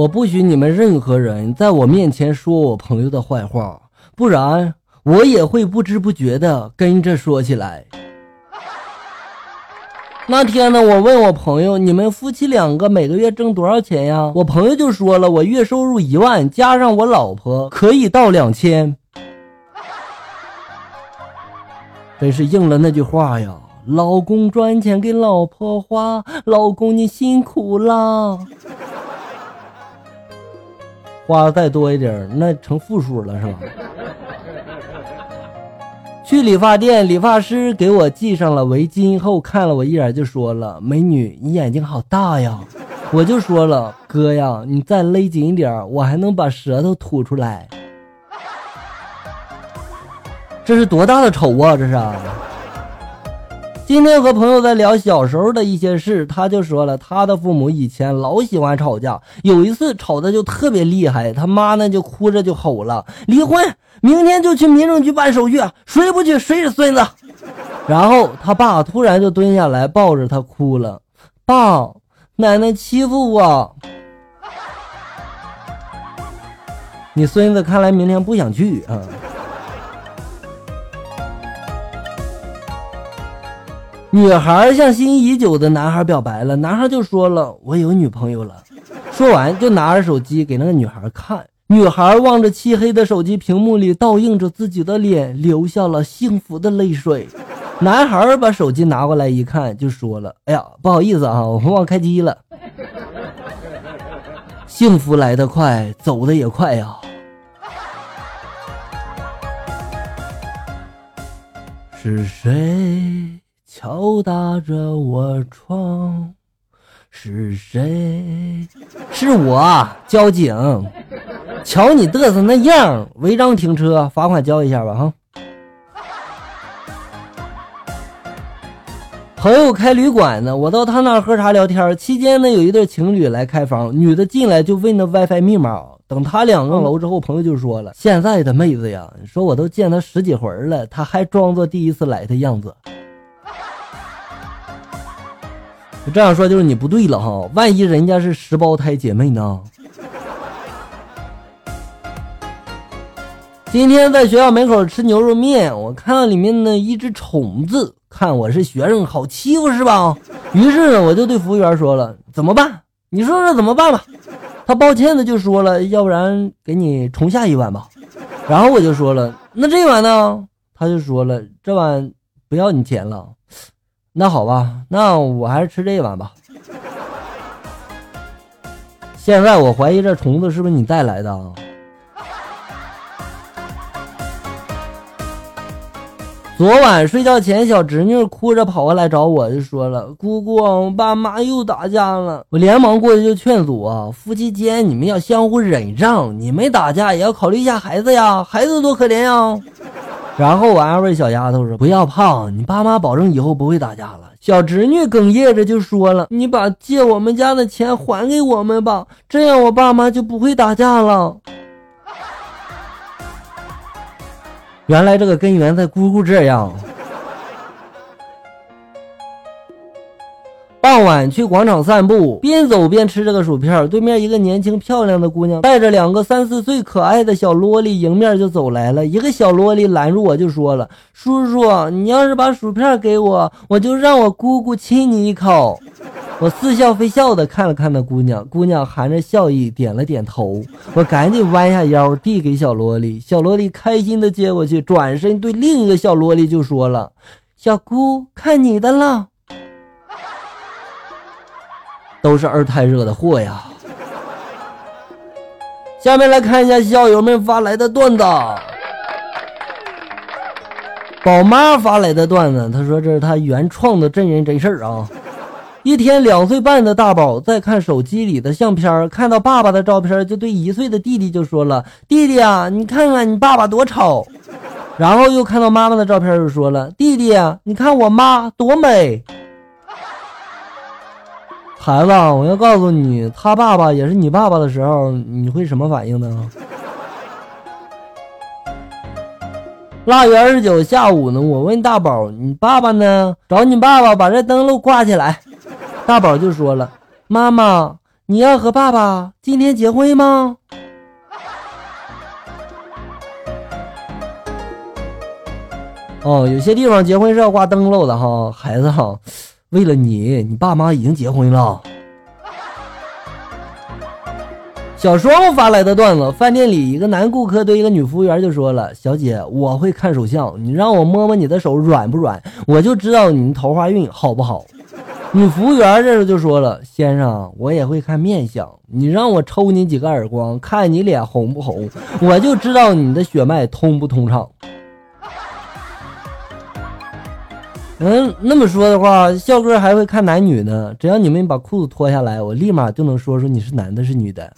我不许你们任何人在我面前说我朋友的坏话，不然我也会不知不觉的跟着说起来。那天呢，我问我朋友，你们夫妻两个每个月挣多少钱呀？我朋友就说了，我月收入一万，加上我老婆可以到两千。真是应了那句话呀，老公赚钱给老婆花，老公你辛苦啦。花再多一点，那成负数了，是吧？去理发店，理发师给我系上了围巾后，看了我一眼，就说了：“美女，你眼睛好大呀！”我就说了：“哥呀，你再勒紧一点，我还能把舌头吐出来。”这是多大的仇啊！这是。今天和朋友在聊小时候的一些事，他就说了，他的父母以前老喜欢吵架，有一次吵的就特别厉害，他妈呢就哭着就吼了：“离婚，明天就去民政局办手续，谁不去谁是孙子。”然后他爸突然就蹲下来抱着他哭了：“爸，奶奶欺负我。”你孙子看来明天不想去啊。女孩向心仪已久的男孩表白了，男孩就说了：“我有女朋友了。”说完就拿着手机给那个女孩看。女孩望着漆黑的手机屏幕里倒映着自己的脸，流下了幸福的泪水。男孩把手机拿过来一看，就说了：“哎呀，不好意思啊，我忘开机了。”幸福来得快，走的也快呀。是谁？敲打着我窗，是谁？是我，交警。瞧你嘚瑟那样，违章停车，罚款交一下吧，哈。朋友开旅馆呢，我到他那喝茶聊天，期间呢有一对情侣来开房，女的进来就问那 WiFi 密码，等他两个楼之后，朋友就说了：“现在的妹子呀，你说我都见她十几回了，她还装作第一次来的样子。”这样说就是你不对了哈，万一人家是十胞胎姐妹呢？今天在学校门口吃牛肉面，我看到里面的一只虫子，看我是学生，好欺负是吧？于是，我就对服务员说了：“怎么办？你说说怎么办吧？”他抱歉的就说了：“要不然给你重下一碗吧。”然后我就说了：“那这碗呢？”他就说了：“这碗不要你钱了。”那好吧，那我还是吃这碗吧。现在我怀疑这虫子是不是你带来的？昨晚睡觉前，小侄女哭着跑过来找我，就说了：“姑姑，我爸妈又打架了。”我连忙过去就劝阻啊：“夫妻间你们要相互忍让，你没打架也要考虑一下孩子呀，孩子多可怜呀。”然后我安慰小丫头说：“不要怕，你爸妈保证以后不会打架了。”小侄女哽咽着就说了：“你把借我们家的钱还给我们吧，这样我爸妈就不会打架了。”原来这个根源在姑姑这样。傍晚去广场散步，边走边吃这个薯片。对面一个年轻漂亮的姑娘，带着两个三四岁可爱的小萝莉迎面就走来了。一个小萝莉拦住我就说了：“叔叔，你要是把薯片给我，我就让我姑姑亲你一口。”我似笑非笑的看了看那姑娘，姑娘含着笑意点了点头。我赶紧弯下腰递给小萝莉，小萝莉开心的接过去，转身对另一个小萝莉就说了：“小姑，看你的了。”都是二胎惹的祸呀！下面来看一下校友们发来的段子。宝妈发来的段子，她说这是她原创的真人真事儿啊。一天，两岁半的大宝在看手机里的相片，看到爸爸的照片，就对一岁的弟弟就说了：“弟弟啊，你看看你爸爸多丑。”然后又看到妈妈的照片，就说了：“弟弟，你看我妈多美。”孩子，我要告诉你，他爸爸也是你爸爸的时候，你会什么反应呢？腊月二十九下午呢，我问大宝：“你爸爸呢？”找你爸爸把这灯笼挂起来。大宝就说了：“妈妈，你要和爸爸今天结婚吗？”哦，有些地方结婚是要挂灯笼的哈，孩子哈，为了你，你爸妈已经结婚了。小双发来的段子：饭店里一个男顾客对一个女服务员就说了：“小姐，我会看手相，你让我摸摸你的手软不软，我就知道你桃花运好不好。”女服务员这时候就说了：“先生，我也会看面相，你让我抽你几个耳光，看你脸红不红，我就知道你的血脉通不通畅。”嗯，那么说的话，笑哥还会看男女呢。只要你们把裤子脱下来，我立马就能说出你是男的，是女的。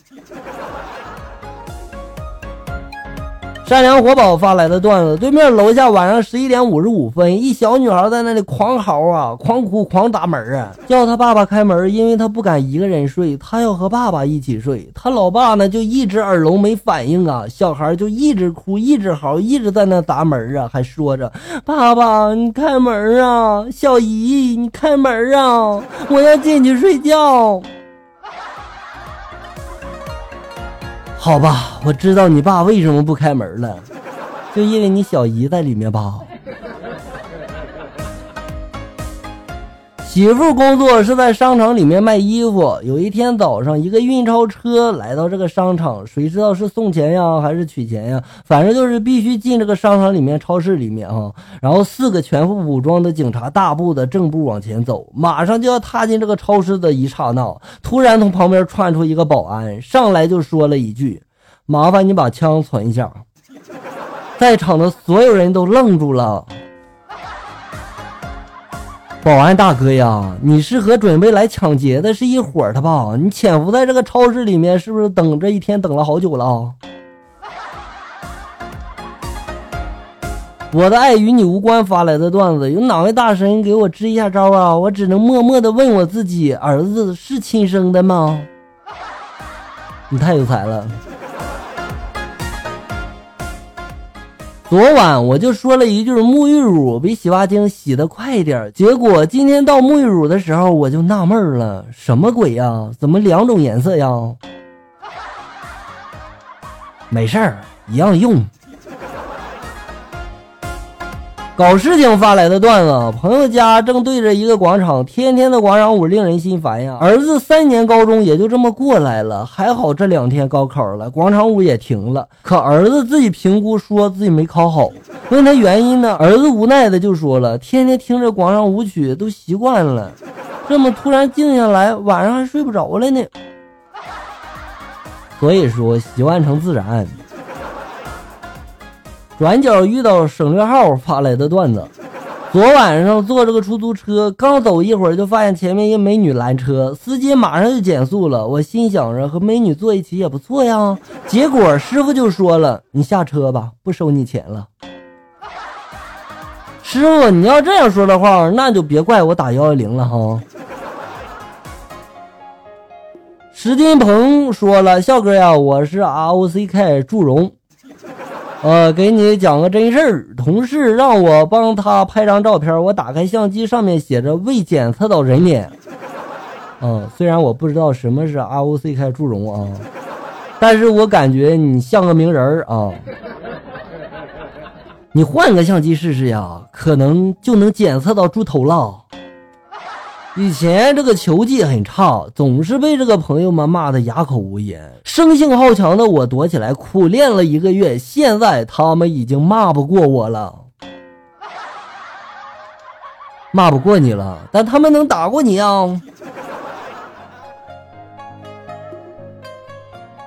善良活宝发来的段子：对面楼下晚上十一点五十五分，一小女孩在那里狂嚎啊，狂哭，狂打门啊，叫她爸爸开门，因为她不敢一个人睡，她要和爸爸一起睡。她老爸呢就一直耳聋没反应啊，小孩就一直哭，一直嚎，一直在那砸门啊，还说着：“爸爸，你开门啊！小姨，你开门啊！我要进去睡觉。”好吧，我知道你爸为什么不开门了，就因为你小姨在里面吧。媳妇工作是在商场里面卖衣服。有一天早上，一个运钞车来到这个商场，谁知道是送钱呀，还是取钱呀？反正就是必须进这个商场里面、超市里面啊。然后四个全副武装的警察大步的正步往前走，马上就要踏进这个超市的一刹那，突然从旁边窜出一个保安，上来就说了一句：“麻烦你把枪存一下。”在场的所有人都愣住了。保安大哥呀，你是和准备来抢劫的是一伙的吧？你潜伏在这个超市里面，是不是等这一天等了好久了？我的爱与你无关发来的段子，有哪位大神给我支一下招啊？我只能默默的问我自己：儿子是亲生的吗？你太有才了。昨晚我就说了一句沐浴乳比洗发精洗的快一点，结果今天到沐浴乳的时候我就纳闷了，什么鬼呀？怎么两种颜色呀？没事儿，一样用。搞事情发来的段子，朋友家正对着一个广场，天天的广场舞令人心烦呀。儿子三年高中也就这么过来了，还好这两天高考了，广场舞也停了。可儿子自己评估说自己没考好，问他原因呢，儿子无奈的就说了：天天听着广场舞曲都习惯了，这么突然静下来，晚上还睡不着了呢。所以说习惯成自然。转角遇到省略号发来的段子。昨晚上坐这个出租车，刚走一会儿就发现前面一美女拦车，司机马上就减速了。我心想着和美女坐一起也不错呀。结果师傅就说了：“你下车吧，不收你钱了。”师傅，你要这样说的话，那就别怪我打幺幺零了哈。石金鹏说了：“笑哥呀，我是 R O C K 祝融。”呃，给你讲个真事儿，同事让我帮他拍张照片，我打开相机，上面写着未检测到人脸。嗯，虽然我不知道什么是 R O C K 祝融啊，但是我感觉你像个名人儿啊。你换个相机试试呀，可能就能检测到猪头了。以前这个球技很差，总是被这个朋友们骂的哑口无言。生性好强的我躲起来苦练了一个月，现在他们已经骂不过我了，骂不过你了，但他们能打过你啊！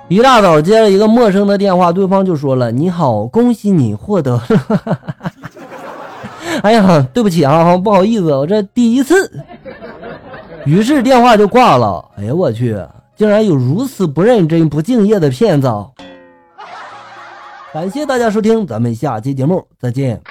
一大早接了一个陌生的电话，对方就说了：“你好，恭喜你获得了。”哎呀，对不起啊，不好意思，我这第一次。于是电话就挂了。哎呀，我去，竟然有如此不认真、不敬业的骗子！感谢大家收听，咱们下期节目再见。